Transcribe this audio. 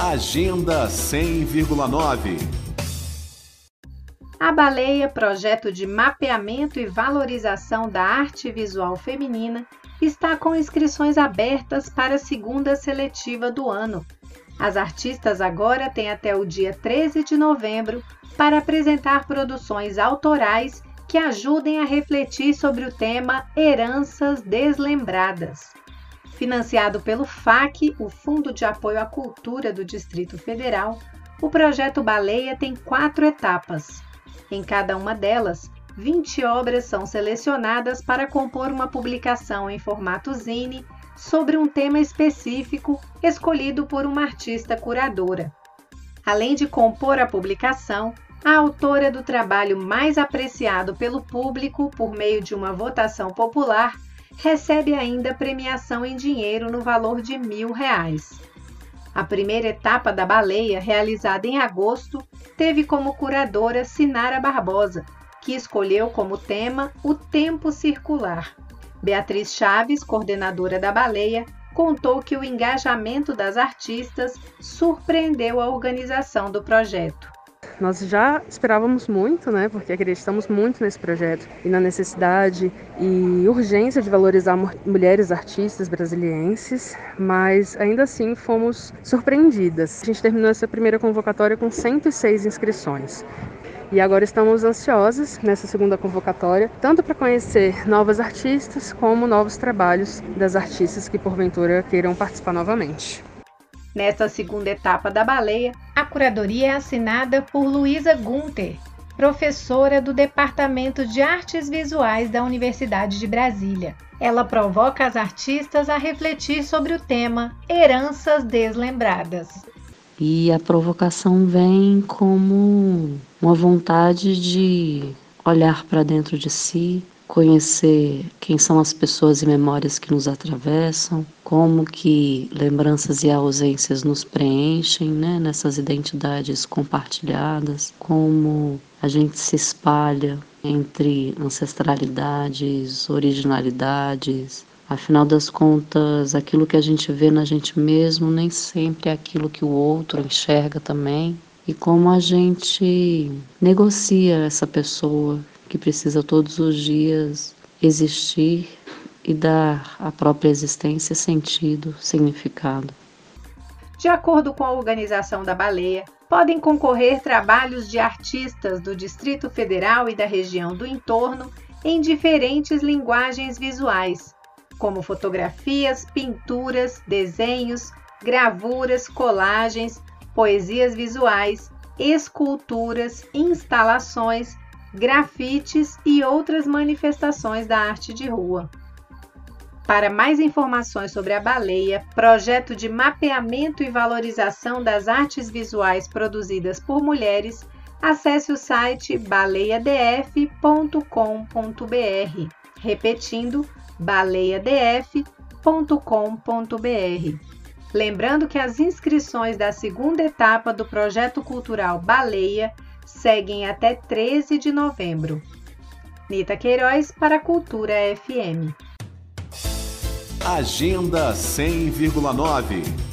Agenda 100,9 A Baleia, projeto de mapeamento e valorização da arte visual feminina, está com inscrições abertas para a segunda seletiva do ano. As artistas agora têm até o dia 13 de novembro para apresentar produções autorais que ajudem a refletir sobre o tema Heranças Deslembradas. Financiado pelo FAC, o Fundo de Apoio à Cultura do Distrito Federal, o projeto Baleia tem quatro etapas. Em cada uma delas, 20 obras são selecionadas para compor uma publicação em formato zine sobre um tema específico escolhido por uma artista curadora. Além de compor a publicação, a autora do trabalho mais apreciado pelo público por meio de uma votação popular recebe ainda premiação em dinheiro no valor de mil reais. A primeira etapa da baleia, realizada em agosto, teve como curadora Sinara Barbosa, que escolheu como tema o tempo circular. Beatriz Chaves, coordenadora da baleia, contou que o engajamento das artistas surpreendeu a organização do projeto. Nós já esperávamos muito, né, porque acreditamos muito nesse projeto e na necessidade e urgência de valorizar mulheres artistas brasilienses, mas ainda assim fomos surpreendidas. A gente terminou essa primeira convocatória com 106 inscrições. E agora estamos ansiosos nessa segunda convocatória, tanto para conhecer novas artistas como novos trabalhos das artistas que porventura queiram participar novamente. Nesta segunda etapa da baleia, a curadoria é assinada por Luísa Gunter, professora do Departamento de Artes Visuais da Universidade de Brasília. Ela provoca as artistas a refletir sobre o tema Heranças Deslembradas. E a provocação vem como uma vontade de olhar para dentro de si, conhecer quem são as pessoas e memórias que nos atravessam, como que lembranças e ausências nos preenchem né, nessas identidades compartilhadas, como a gente se espalha entre ancestralidades, originalidades. Afinal das contas, aquilo que a gente vê na gente mesmo nem sempre é aquilo que o outro enxerga também. E como a gente negocia essa pessoa que precisa todos os dias existir e dar à própria existência sentido, significado. De acordo com a organização da baleia, podem concorrer trabalhos de artistas do Distrito Federal e da região do entorno em diferentes linguagens visuais, como fotografias, pinturas, desenhos, gravuras, colagens, poesias visuais, esculturas, instalações, grafites e outras manifestações da arte de rua. Para mais informações sobre a baleia, projeto de mapeamento e valorização das artes visuais produzidas por mulheres, acesse o site baleiadf.com.br. Repetindo, baleiadf.com.br. Lembrando que as inscrições da segunda etapa do projeto cultural Baleia seguem até 13 de novembro. Nita Queiroz para a Cultura FM. Agenda 100,9